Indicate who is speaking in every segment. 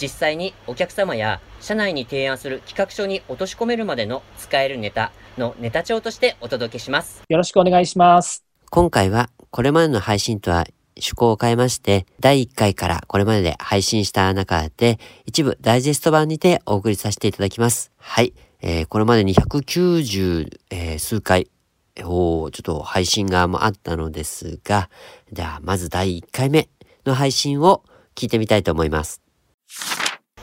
Speaker 1: 実際にお客様や社内に提案する企画書に落とし込めるまでの使えるネタのネタ帳としてお届けします。
Speaker 2: よろしくお願いします。
Speaker 3: 今回はこれまでの配信とは趣向を変えまして、第1回からこれまでで配信した中で、一部ダイジェスト版にてお送りさせていただきます。はい。えー、これまでに190、えー、数回、おちょっと配信があったのですが、では、まず第1回目の配信を聞いてみたいと思います。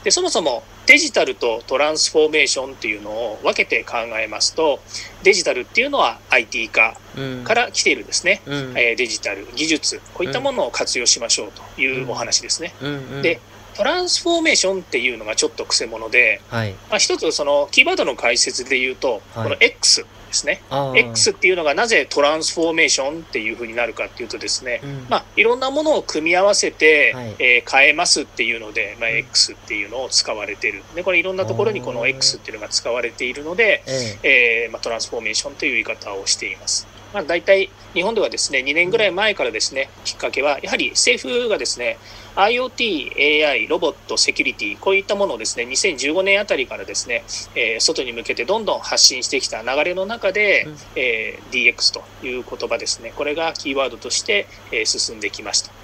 Speaker 2: でそもそもデジタルとトランスフォーメーションっていうのを分けて考えますとデジタルっていうのは IT 化から来ているですね、うん、えデジタル技術こういったものを活用しましょうというお話ですね。でトランスフォーメーションっていうのがちょっとくせ者で、はい、まあ、一つそのキーワードの解説で言うと、はい、この X ですね。X っていうのがなぜトランスフォーメーションっていうふうになるかっていうとですね、うん、まあ、いろんなものを組み合わせて、はい、えー、変えますっていうので、まあ、X っていうのを使われている。で、これいろんなところにこの X っていうのが使われているので、えー、まあ、トランスフォーメーションという言い方をしています。まあ、大体日本ではですね、2年ぐらい前からですね、きっかけは、やはり政府がですね、IoT、AI、ロボット、セキュリティ、こういったものをですね、2015年あたりからですね、えー、外に向けてどんどん発信してきた流れの中で、うん、えー、DX という言葉ですね、これがキーワードとして、えー、進んできました。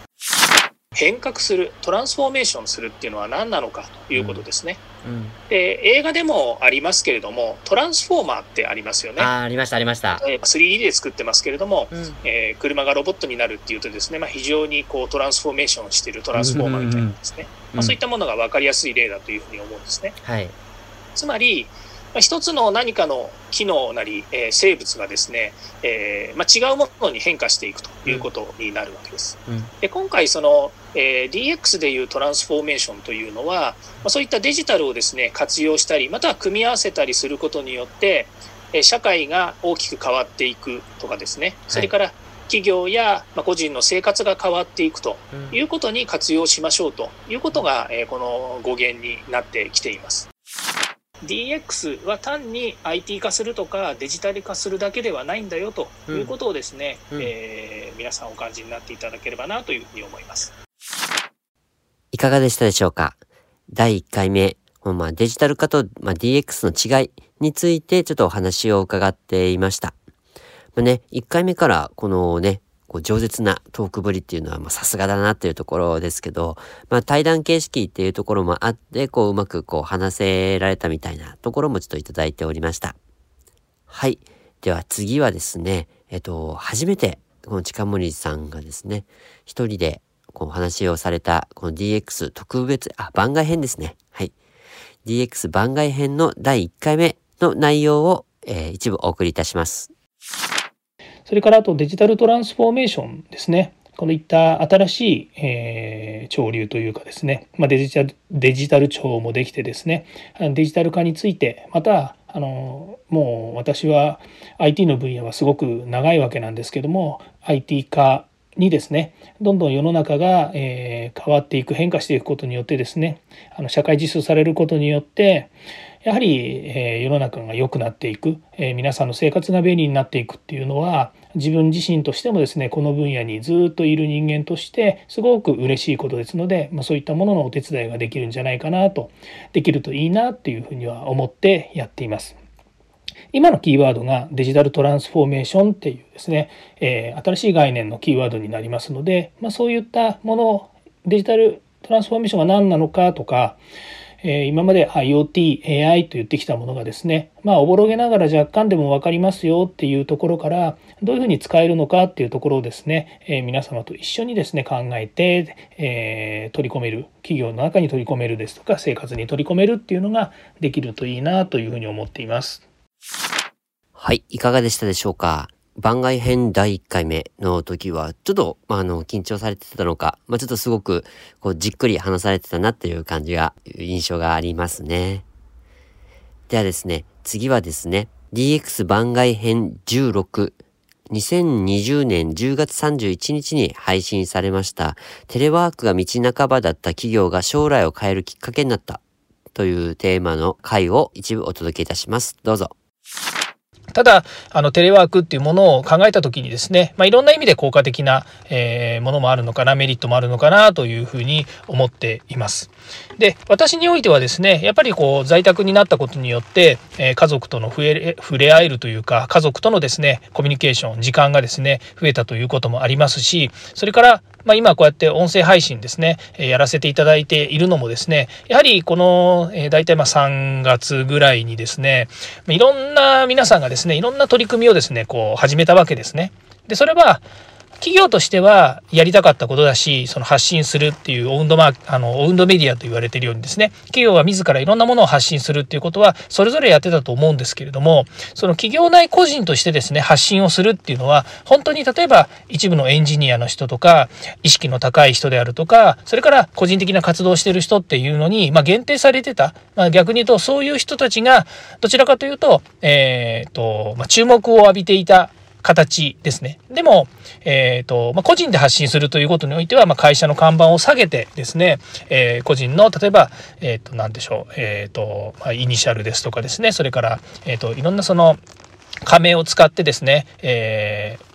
Speaker 2: 変革するトランスフォーメーションするっていうのは何なのかということですね、うん。うん、で映画でもありますけれどもトランスフォーマーってありますよね。
Speaker 1: あありましたありました、
Speaker 2: えー、3D で作ってますけれども、うん、えー、車がロボットになるっていうとですね、まあ、非常にこうトランスフォーメーションしているトランスフォーマーみたいなですね、まあ、そういったものが分かりやすい例だというふうに思うんですね、はい、つまり一つの何かの機能なり、えー、生物がですね、えーまあ、違うものに変化していくということになるわけです。うん、で今回その、えー、DX でいうトランスフォーメーションというのは、まあ、そういったデジタルをですね活用したりまたは組み合わせたりすることによって、えー、社会が大きく変わっていくとかですね。それから企業や個人の生活が変わっていくということに活用しましょうということが、えー、この語源になってきています。DX は単に IT 化するとかデジタル化するだけではないんだよということをですね、うん。うん、えー、皆さんお感じになっていただければなというふうに思います。
Speaker 3: いかがでしたでしょうか？第1回目、まあ、デジタル化と、まあ、DX の違いについてちょっとお話を伺っていました。まあね、1回目からこのね、こう、饒舌なトークぶりっていうのは、ま、さすがだなっていうところですけど、まあ、対談形式っていうところもあって、こう、うまくこう、話せられたみたいなところもちょっといただいておりました。はい。では次はですね、えっと、初めて、この近森さんがですね、一人で、こう、話をされた、この DX 特別、あ、番外編ですね。はい。DX 番外編の第1回目の内容を、えー、一部お送りいたします。
Speaker 4: それからあとデジタルトランスフォーメーションですね。このいった新しい、えー、潮流というかですね、まあ、デジタルデジタル庁もできてですねデジタル化についてまたあのもう私は IT の分野はすごく長いわけなんですけども IT 化にですねどんどん世の中が、えー、変わっていく変化していくことによってですねあの社会実装されることによってやはり、え、世の中が良くなっていく、え、皆さんの生活が便利になっていくっていうのは自分自身としてもですねこの分野にずっといる人間としてすごく嬉しいことですので、まあ、そういったもののお手伝いができるんじゃないかなとできるといいなっていうふうには思ってやっています。今のキーワードがデジタルトランスフォーメーションっていうですね、えー、新しい概念のキーワードになりますので、まあ、そういったものをデジタルトランスフォーメーションが何なのかとかえ今まで IoT、AI と言ってきたものがですね、まあ、おぼろげながら若干でも分かりますよっていうところから、どういうふうに使えるのかっていうところをですね、え皆様と一緒にですね、考えて、え取り込める、企業の中に取り込めるですとか、生活に取り込めるっていうのができるといいなというふうに思っています。
Speaker 3: はい、いかがでしたでしょうか？番外編第1回目の時は、ちょっと、まあ、あの、緊張されてたのか、まあ、ちょっとすごく、こう、じっくり話されてたなっていう感じが、印象がありますね。ではですね、次はですね、DX 番外編16、2020年10月31日に配信されました、テレワークが道半ばだった企業が将来を変えるきっかけになったというテーマの回を一部お届けいたします。どうぞ。
Speaker 2: ただ、あの、テレワークっていうものを考えた時にですね、まあ、いろんな意味で効果的な、えー、ものもあるのかな、メリットもあるのかなというふうに思っています。で、私においてはですね、やっぱりこう、在宅になったことによって、えー、家族との触れ触れ合えるというか、家族とのですね、コミュニケーション、時間がですね、増えたということもありますし、それから、まあ、今こうやって音声配信ですね、えやらせていただいているのもですね、やはりこの、えー、大体まあ3月ぐらいにですね、いろんな皆さんがですね、いろんな取り組みをですね、こう始めたわけですね。で、それは、企業としてはやりたかったことだし、その発信するっていうオウンドマークあの、オウンドメディアと言われているようにですね、企業が自らいろんなものを発信するっていうことは、それぞれやってたと思うんですけれども、その企業内個人としてですね、発信をするっていうのは、本当に例えば一部のエンジニアの人とか、意識の高い人であるとか、それから個人的な活動をしてる人っていうのに、まあ、限定されてた。まあ、逆に言うと、そういう人たちが、どちらかというと、えっ、ー、と、まあ、注目を浴びていた形ですね。でも、えっ、ー、と、まあ、個人で発信するということにおいては、まあ、会社の看板を下げてですね、えー、個人の、例えば、えっ、ー、と、なんでしょう、えっ、と、まあ、イニシャルですとかですね、それから、えっ、と、いろんなその、仮名を使ってですね、えー、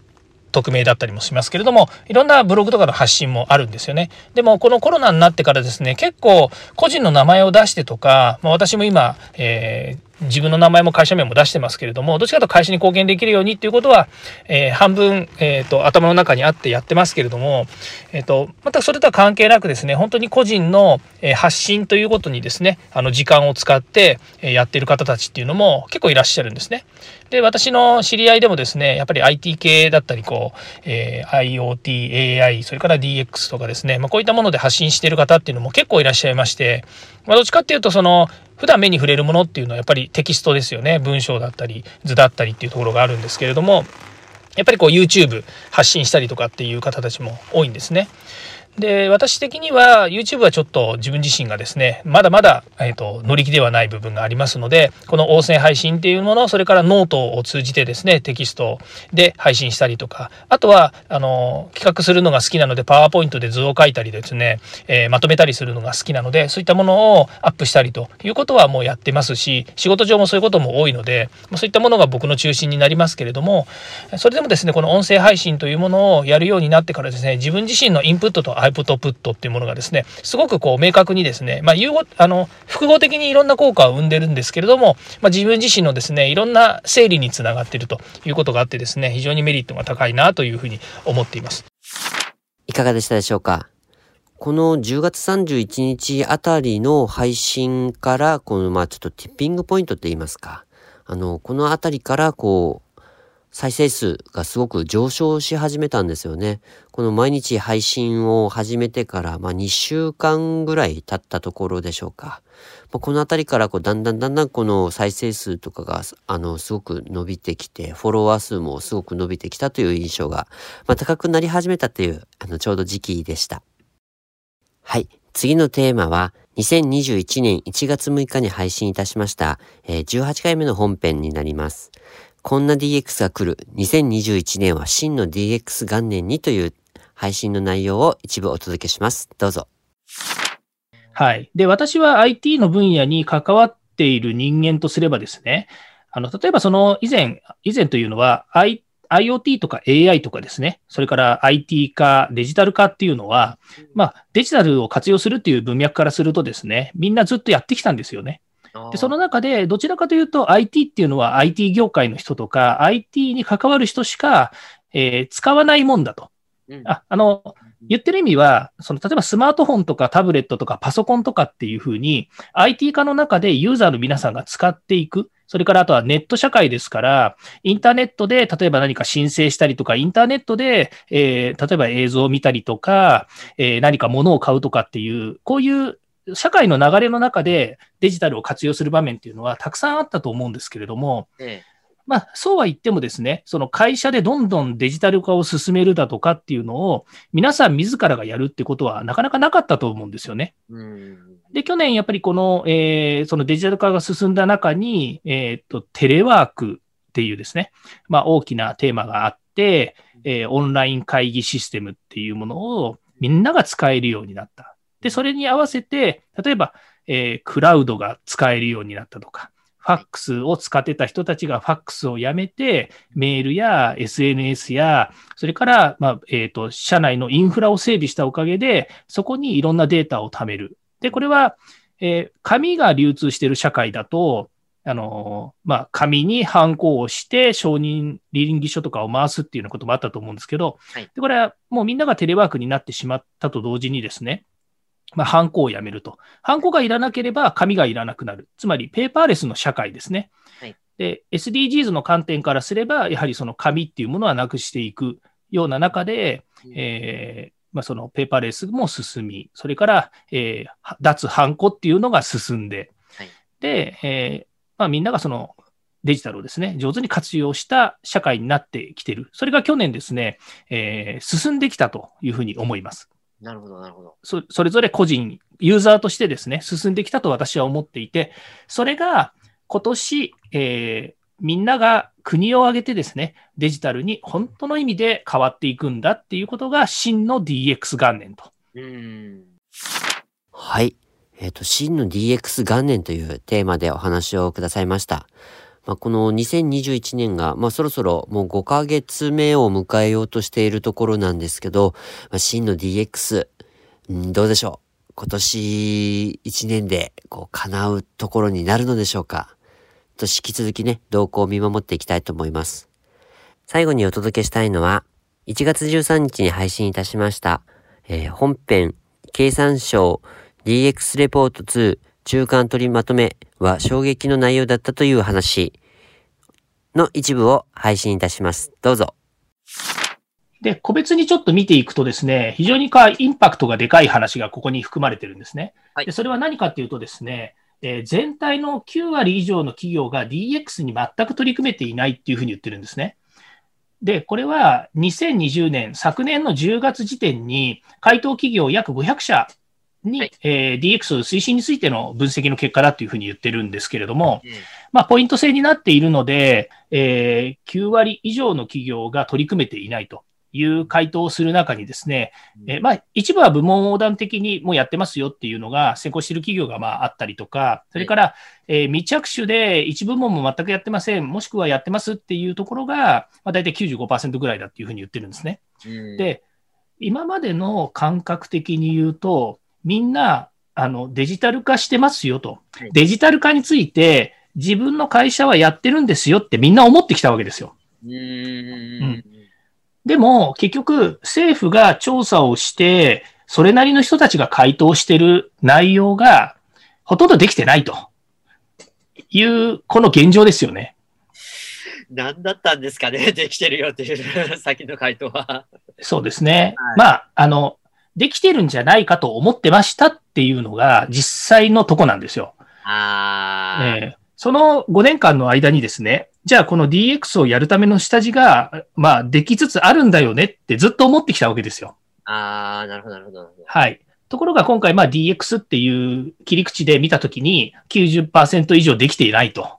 Speaker 2: 匿名だったりもしますけれども、いろんなブログとかの発信もあるんですよね。でも、このコロナになってからですね、結構個人の名前を出してとか、まあ、私も今、えー自分の名前も会社名も出してますけれども、どっちかと会社に貢献できるようにっていうことは、えー、半分、えっ、ー、と、頭の中にあってやってますけれども、えっ、ー、と、またそれとは関係なくですね、本当に個人の発信ということにですね、あの、時間を使ってやってる方たちっていうのも結構いらっしゃるんですね。で、私の知り合いでもですね、やっぱり IT 系だったり、こう、え、IoT、AI、それから DX とかですね、まあ、こういったもので発信してる方っていうのも結構いらっしゃいまして、まあ、どっちかっていうと、その、普段目に触れるものっていうのはやっぱりテキストですよね。文章だったり、図だったりっていうところがあるんですけれども、やっぱりこう YouTube 発信したりとかっていう方たちも多いんですね。で、私的には YouTube はちょっと自分自身がですね、まだまだ、えーと、乗り気ではない部分がありますので、この音声配信っていうもの、それからノートを通じてですね、テキストで配信したりとか、あとは、あの、企画するのが好きなので、パワーポイントで図を書いたりですね、えー、まとめたりするのが好きなので、そういったものをアップしたりということはもうやってますし、仕事上もそういうことも多いので、そういったものが僕の中心になりますけれども、それでもですね、この音声配信というものをやるようになってからですね、自分自身のインプットとアウトプットっていうものがですね、すごくこう明確にですね、まあ、融合、あの、複合的にいろんな効果を生んでるんですけれども、まあ、自分自身のですね、いろんな整理につながっているということがあってですね、非常にメリットが高いなというふうに思っています。
Speaker 3: いかがでしたでしょうか？この10月31日あたりの配信から、このまあちょっとティッピングポイントって言いますか、あの、このあたりからこう、再生数がすごく上昇し始めたんですよね。この毎日配信を始めてから、まあ、2週間ぐらい経ったところでしょうか。まあ、このあたりからこうだんだんだんだんこの再生数とかがあのすごく伸びてきて、フォロワー数もすごく伸びてきたという印象が、まあ、高くなり始めたというあのちょうど時期でした。はい。次のテーマは、2021年1月6日に配信いたしました、えー、18回目の本編になります。こんな DX が来る。2021年は真の DX 元年にという配信の内容を一部お届けします。どうぞ。
Speaker 2: はい。で、私は IT の分野に関わっている人間とすればですね、あの、例えばその以前、以前というのは、I、IoT とか AI とかですね、それから IT 化、デジタル化っていうのは、まあ、デジタルを活用するっていう文脈からするとですね、みんなずっとやってきたんですよね。で、その中で、どちらかというと IT っていうのは IT 業界の人とか、IT に関わる人しか、えー、使わないもんだと。うん、ああの、言ってる意味は、その、例えばスマートフォンとかタブレットとかパソコンとかっていうふうに、IT 化の中でユーザーの皆さんが使っていく。それからあとはネット社会ですから、インターネットで例えば何か申請したりとか、インターネットで、えー、例えば映像を見たりとか、えー、何か物を買うとかっていう、こういう社会の流れの中でデジタルを活用する場面っていうのはたくさんあったと思うんですけれども、ええ、まあ、そうは言ってもですね、その会社でどんどんデジタル化を進めるだとかっていうのを、皆さん自らがやるってことはなかなかなかったと思うんですよね。で、去年やっぱりこの、えー、そのデジタル化が進んだ中に、えっ、と、テレワークっていうですね、まあ、大きなテーマがあって、えー、オンライン会議システムっていうものをみんなが使えるようになった。で、それに合わせて、例えば、えー、クラウドが使えるようになったとか、ファックスを使ってた人たちがファックスをやめて、メールや SNS や、それから、まあ、えっ、ー、と、社内のインフラを整備したおかげで、そこにいろんなデータを貯める。で、これは、えー、紙が流通している社会だと、あの、まあ、紙にハンコをして承認倫理書とかを回すっていうようなこともあったと思うんですけど、はい、でこれはもうみんながテレワークになってしまったと同時にですね、まあ、ハンコをやめると。ハンコがいらなければ紙がいらなくなる。つまり、ペーパーレスの社会ですね。はい、で、SDGs の観点からすれば、やはりその紙っていうものはなくしていくような中で、うん、えー、まあ、そのペーパーレスも進み、それから、えー、脱ハンコっていうのが進んで、はい、で、えーまあ、みんながそのデジタルをですね、上手に活用した社会になってきている。それが去年ですね、えー、進んできたというふうに思います。
Speaker 5: なるほど、なるほど。
Speaker 2: そそれぞれ個人、ユーザーとしてですね、進んできたと私は思っていて、それが今年、えー、みんなが国を挙げてですね、デジタルに本当の意味で変わっていくんだっていうことが真の DX 元年と。うん
Speaker 3: はい。えっ、ー、と、真の DX 元年というテーマでお話をくださいました。まあ、この2021年が、まあ、そろそろもう5ヶ月目を迎えようとしているところなんですけど、まあ、真の DX、んどうでしょう？今年1年でこう叶うところになるのでしょうか？と引き続きね、動向を見守っていきたいと思います。最後にお届けしたいのは、1月13日に配信いたしました、えー、本編、経産省 DX レポート2中間取りまとめは衝撃の内容だったという話の一部を配信いたします。どうぞ。
Speaker 2: で、個別にちょっと見ていくとですね、非常にかインパクトがでかい話がここに含まれてるんですね。はい、でそれは何かっていうとですね、えー、全体の9割以上の企業が DX に全く取り組めていないっていうふうに言ってるんですね。で、これは2020年、昨年の10月時点に回答企業約500社に、はい、えー、DX 推進についての分析の結果だというふうに言ってるんですけれども、うん、まあ、ポイント制になっているので、えー、9割以上の企業が取り組めていないという回答をする中にですね、うん、えー、まあ、一部は部門横断的にもうやってますよっていうのが先行している企業がまああったりとか、それから、はい、えー、未着手で一部門も全くやってません、もしくはやってますっていうところが、まあ、大体95%ぐらいだっていうふうに言ってるんですね。うん、で、今までの感覚的に言うと、みんな、あの、デジタル化してますよと。デジタル化について、自分の会社はやってるんですよってみんな思ってきたわけですよ。うん、でも、結局、政府が調査をして、それなりの人たちが回答してる内容が、ほとんどできてないという、この現状ですよね。
Speaker 5: 何だったんですかね、できてるよっていう 先の回答は。
Speaker 2: そうですね。はい、まあ、あの、できてるんじゃないかと思ってましたっていうのが実際のとこなんですよ。あえー、その5年間の間にですね、じゃあこの DX をやるための下地が、まあ、できつつあるんだよねってずっと思ってきたわけですよ。
Speaker 5: ああ、なるほど、なるほど。
Speaker 2: はい。ところが今回、まあ DX っていう切り口で見たときに90%以上できていないと。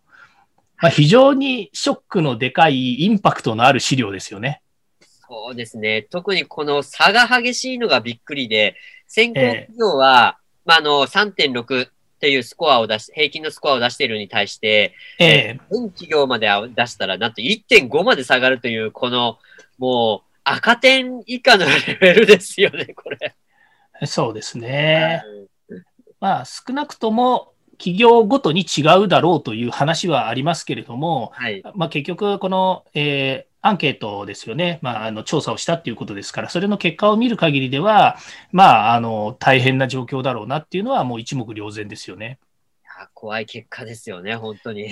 Speaker 2: まあ、非常にショックのでかいインパクトのある資料ですよね。
Speaker 5: そうですね。特にこの差が激しいのがびっくりで、先行企業は、えー、まあ、あの、3.6っていうスコアを出し、平均のスコアを出しているに対して、えー、全企業まで出したら、なんと1.5まで下がるという、この、もう、赤点以下のレベルですよね、これ。
Speaker 2: そうですね。まあ、少なくとも、企業ごとに違うだろうという話はありますけれども、はい、まあ、結局、この、えー、アンケートですよね。まあ、あの、調査をしたっていうことですから、それの結果を見る限りでは、まあ、あの、大変な状況だろうなっていうのはもう一目瞭然ですよね。
Speaker 5: 怖い結果ですよね、本当に。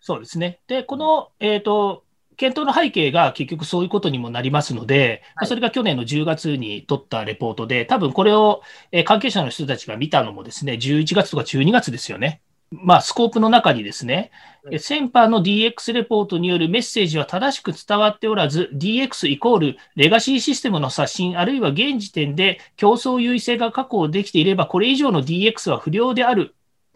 Speaker 2: そうですね。で、この、えっ、ー、と、検討の背景が結局そういうことにもなりますので、はい、それが去年の10月に取ったレポートで、多分これを関係者の人たちが見たのもですね、11月とか12月ですよね。まあ、スコープの中にですね、先般の DX レポートによるメッセージは正しく伝わっておらず、DX イコールレガシーシステムの刷新、あるいは現時点で競争優位性が確保できていれば、これ以上の DX は不良である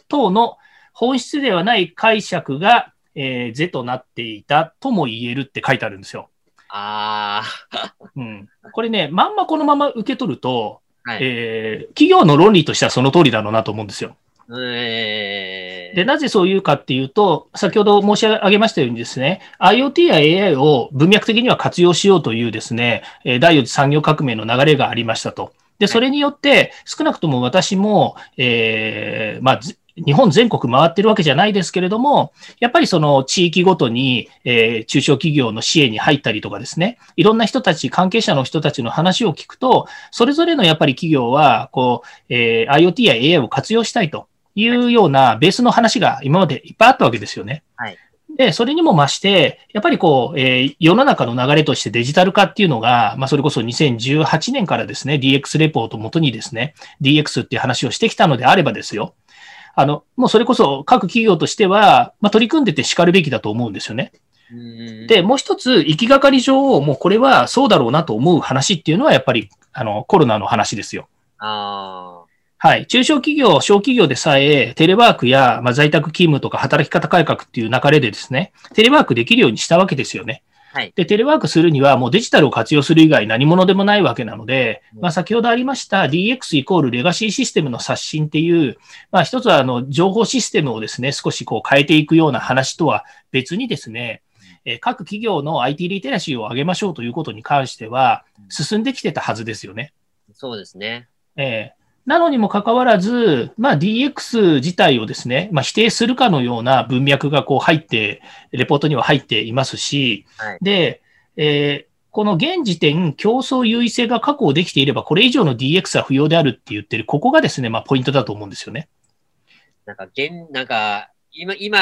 Speaker 2: 等の本質ではない解釈が、えー、是となっていたとも言えるって書いてあるんですよ。
Speaker 5: あ
Speaker 2: あ。うん。これね、まんまこのまま受け取ると、はい、えー、企業の論理としてはその通りだろうなと思うんですよ。
Speaker 5: え
Speaker 2: ー、で、なぜそう言うかっていうと、先ほど申し上げましたようにですね、IoT や AI を文脈的には活用しようというですね、第4次産業革命の流れがありましたと。で、それによって、少なくとも私も、えー、まあ、日本全国回ってるわけじゃないですけれども、やっぱりその地域ごとに、えー、中小企業の支援に入ったりとかですね、いろんな人たち、関係者の人たちの話を聞くと、それぞれのやっぱり企業は、こう、えー、IoT や AI を活用したいというようなベースの話が今までいっぱいあったわけですよね。
Speaker 5: はい。
Speaker 2: で、それにも増して、やっぱりこう、えー、世の中の流れとしてデジタル化っていうのが、まあ、それこそ2018年からですね、DX レポートをもとにですね、DX っていう話をしてきたのであればですよ、あの、もうそれこそ各企業としては、まあ、取り組んでて叱るべきだと思うんですよね。で、もう一つ、行きがかり上、もうこれはそうだろうなと思う話っていうのは、やっぱり、あの、コロナの話ですよ。
Speaker 5: あ
Speaker 2: はい。中小企業、小企業でさえ、テレワークや、まあ、在宅勤務とか働き方改革っていう流れでですね、テレワークできるようにしたわけですよね。
Speaker 5: はい、
Speaker 2: で、テレワークするにはもうデジタルを活用する以外何者でもないわけなので、まあ、先ほどありました DX イコールレガシーシステムの刷新っていう、まあ、一つはあの情報システムをですね、少しこう変えていくような話とは別にですね、え各企業の IT リテラシーを上げましょうということに関しては、進んできてたはずですよね。
Speaker 5: そうですね。
Speaker 2: えーなのにもかかわらず、まあ、DX 自体をですね、まあ、否定するかのような文脈がこう入って、レポートには入っていますし、
Speaker 5: はい、
Speaker 2: で、えー、この現時点、競争優位性が確保できていれば、これ以上の DX は不要であるって言ってる、ここがですね、まあ、ポイントだと思うんですよね。
Speaker 5: なんか、現、なんか、今、今、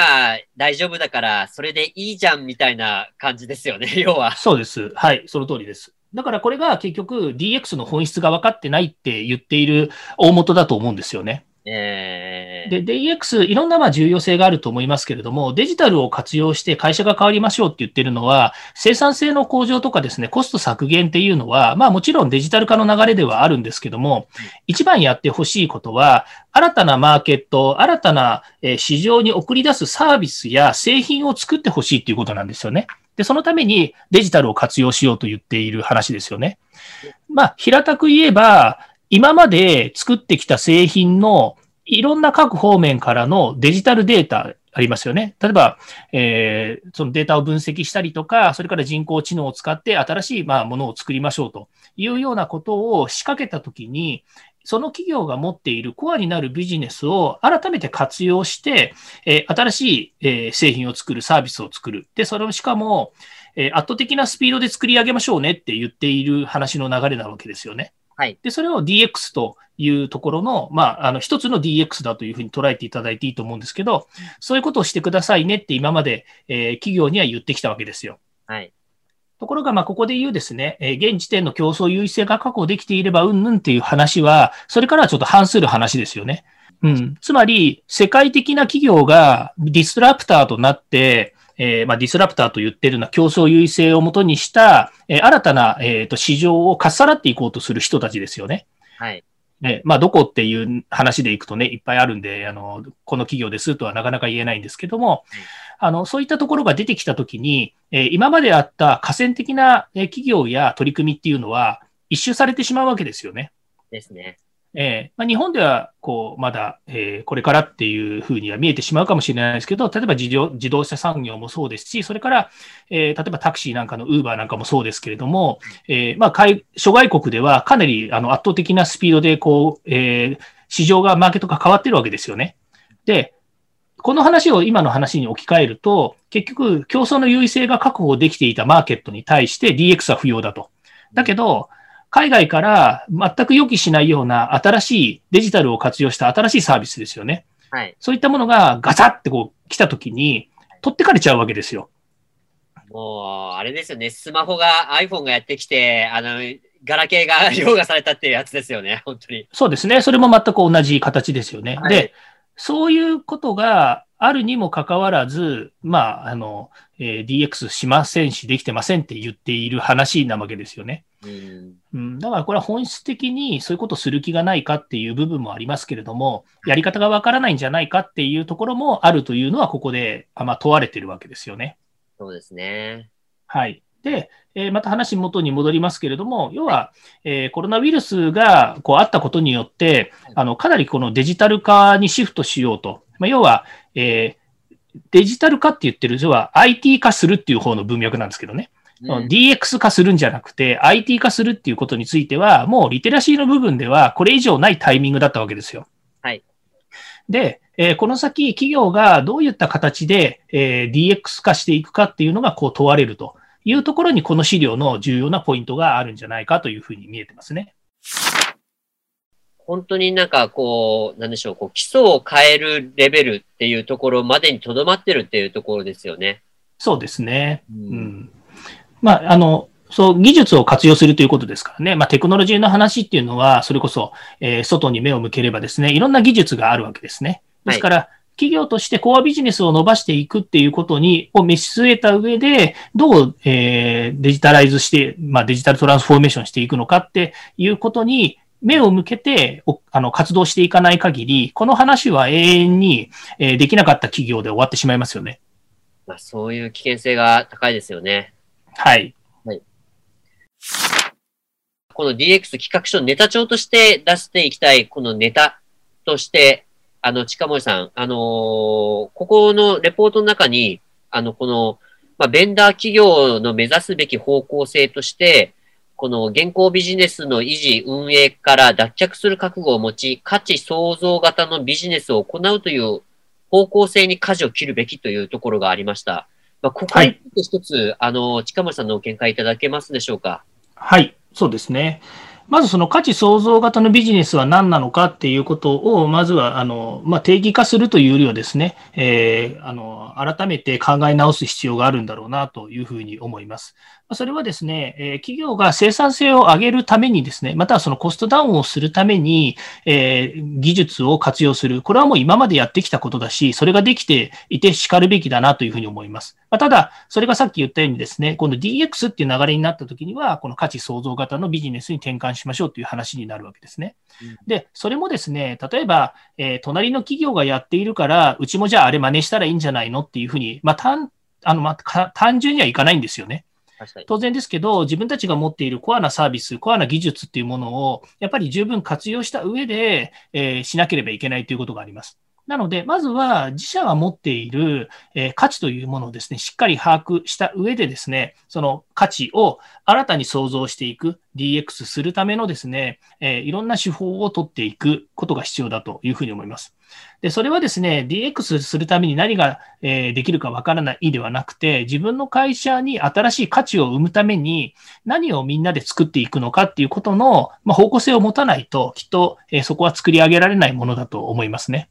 Speaker 5: 大丈夫だから、それでいいじゃんみたいな感じですよね、要は。
Speaker 2: そうです。はい、その通りです。だからこれが結局 DX の本質が分かってないって言っている大元だと思うんですよね。
Speaker 5: え
Speaker 2: ー、で、DX、いろんなまあ重要性があると思いますけれども、デジタルを活用して会社が変わりましょうって言ってるのは、生産性の向上とかですね、コスト削減っていうのは、まあもちろんデジタル化の流れではあるんですけども、一番やってほしいことは、新たなマーケット、新たな市場に送り出すサービスや製品を作ってほしいっていうことなんですよね。で、そのためにデジタルを活用しようと言っている話ですよね。まあ、平たく言えば、今まで作ってきた製品のいろんな各方面からのデジタルデータありますよね。例えば、えー、そのデータを分析したりとか、それから人工知能を使って新しいまあものを作りましょうというようなことを仕掛けたときに、その企業が持っているコアになるビジネスを改めて活用して、えー、新しい、えー、製品を作る、サービスを作る。で、それをしかも、えー、圧倒的なスピードで作り上げましょうねって言っている話の流れなわけですよね。
Speaker 5: はい。
Speaker 2: で、それを DX というところの、まあ、あの、一つの DX だというふうに捉えていただいていいと思うんですけど、そういうことをしてくださいねって今まで、えー、企業には言ってきたわけですよ。
Speaker 5: はい。
Speaker 2: ところが、ま、ここで言うですね、え、現時点の競争優位性が確保できていれば、うんぬんっていう話は、それからはちょっと反する話ですよね。うん。つまり、世界的な企業がディスラプターとなって、えー、まあ、ディスラプターと言ってるのは競争優位性をもとにした、えー、新たな、えーと、市場をかっさらっていこうとする人たちですよね。
Speaker 5: はい。
Speaker 2: ね、まあ、どこっていう話でいくとね、いっぱいあるんで、あの、この企業ですとはなかなか言えないんですけども、あの、そういったところが出てきたときに、えー、今まであった河川的な企業や取り組みっていうのは、一周されてしまうわけですよね。
Speaker 5: ですね。
Speaker 2: えーまあ、日本ではこうまだ、えー、これからっていうふうには見えてしまうかもしれないですけど、例えば自動自動車産業もそうですし、それから、えー、例えばタクシーなんかのウーバーなんかもそうですけれども、えーまあ、諸外国ではかなりあの圧倒的なスピードでこう、えー、市場が、マーケットが変わってるわけですよね。で、この話を今の話に置き換えると、結局、競争の優位性が確保できていたマーケットに対して DX は不要だと。だけど、海外から全く予期しないような新しいデジタルを活用した新しいサービスですよね。
Speaker 5: はい。
Speaker 2: そういったものがガサってこう来た時に取ってかれちゃうわけですよ。
Speaker 5: もう、あれですよね。スマホが iPhone がやってきて、あの、ガラケーが凌駕されたっていうやつですよね。本当に。
Speaker 2: そうですね。それも全く同じ形ですよね。はい、で、そういうことがあるにもかかわらず、まあ、あの、えー、DX しませんし、できてませんって言っている話なわけですよね。うん、うん、だからこれは本質的にそういうことする気がないかっていう部分もありますけれども、やり方がわからないんじゃないかっていうところもあるというのは、ここで、まあ、問われてるわけですよね。
Speaker 5: そうですね。
Speaker 2: はい。で、えー、また話元に戻りますけれども、要は、えー、コロナウイルスがこうあったことによって、あのかなりこのデジタル化にシフトしようと。まあ、要は、えー、デジタル化って言ってる、要は IT 化するっていう方の文脈なんですけどね。うん、DX 化するんじゃなくて、IT 化するっていうことについては、もうリテラシーの部分では、これ以上ないタイミングだったわけですよ。
Speaker 5: はい。
Speaker 2: で、えー、この先、企業がどういった形で、えー、DX 化していくかっていうのがこう問われると。いうところにこの資料の重要なポイントがあるんじゃないかというふうに見えてますね。
Speaker 5: 本当になんかこう、なんでしょう、こう基礎を変えるレベルっていうところまでにとどまってるっていうところですよね。
Speaker 2: そうですね。うん、うん。まあ、あの、そう、技術を活用するということですからね。まあ、テクノロジーの話っていうのは、それこそ、えー、外に目を向ければですね、いろんな技術があるわけですね。ですから、はい企業としてコアビジネスを伸ばしていくっていうことに、を見据えた上で、どう、えー、デジタライズして、まあ、デジタルトランスフォーメーションしていくのかっていうことに、目を向けて、あの、活動していかない限り、この話は永遠に、えー、できなかった企業で終わってしまいますよね。
Speaker 5: まあ、そういう危険性が高いですよね。
Speaker 2: はい。
Speaker 5: はい。この DX 企画書ネタ帳として出していきたい、このネタとして、あの、近森さん、あのー、ここのレポートの中に、あの、この、まあ、ベンダー企業の目指すべき方向性として、この現行ビジネスの維持、運営から脱却する覚悟を持ち、価値創造型のビジネスを行うという方向性に舵を切るべきというところがありました。まあ、ここに一つ、はい、あの、近森さんの見解いただけますでしょうか？
Speaker 2: はい、そうですね。まずその価値創造型のビジネスは何なのかっていうことを、まずは、あの、まあ、定義化するというよりはですね、えー、あの、改めて考え直す必要があるんだろうなというふうに思います。それはですね、え企業が生産性を上げるためにですね、またはそのコストダウンをするために、えー、技術を活用する。これはもう今までやってきたことだし、それができていて叱るべきだなというふうに思います。ま、ただ、それがさっき言ったようにですね、この DX っていう流れになった時には、この価値創造型のビジネスに転換しましょうという話になるわけですね。で、それもですね、例えば、えー、隣の企業がやっているから、うちもじゃああれ真似したらいいんじゃないのっていうふうに、まあ、単あのまあ、単純にはいかないんですよね。当然ですけど、自分たちが持っているコアなサービス、コアな技術っていうものを、やっぱり十分活用した上で、えー、しなければいけないということがあります。なので、まずは自社が持っている、えー、価値というものをですね、しっかり把握した上でですね、その価値を新たに創造していく、DX するためのですね、えー、いろんな手法を取っていくことが必要だというふうに思います。で、それはですね、DX するために何が、えー、できるかわからないではなくて、自分の会社に新しい価値を生むために何をみんなで作っていくのかっていうことの、まあ、方向性を持たないと、きっと、えー、そこは作り上げられないものだと思いますね。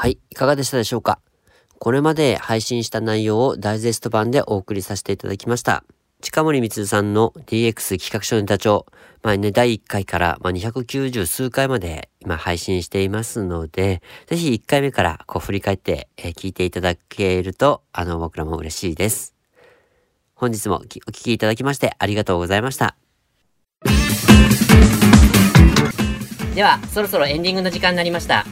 Speaker 3: はい、いかがでしたでしょうか？これまで配信した内容をダイジェスト版でお送りさせていただきました。近森光さんの DX 企画書ネタ帳、まあね、第1回から、まあ、290数回まで今配信していますので、ぜひ1回目からこう振り返って、えー、聞いていただけると、あの、僕らも嬉しいです。本日もお聞きいただきましてありがとうございました。
Speaker 5: では、そろそろエンディングの時間になりました。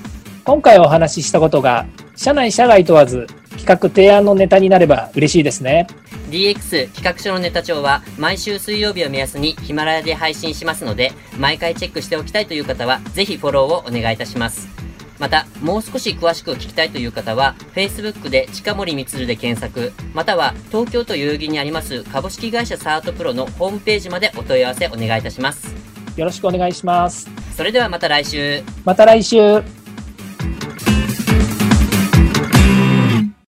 Speaker 2: 今回お話ししたことが社内社外問わず企画提案のネタになれば嬉しいですね
Speaker 5: DX 企画書のネタ帳は毎週水曜日を目安にヒマラヤで配信しますので毎回チェックしておきたいという方はぜひフォローをお願いいたしますまた、もう少し詳しく聞きたいという方は、Facebook で近森光で検索、または東京都代々木にあります株式会社サートプロのホームページまでお問い合わせお願いいたします。
Speaker 2: よろしくお願いします。
Speaker 5: それではまた来週。
Speaker 2: また来週。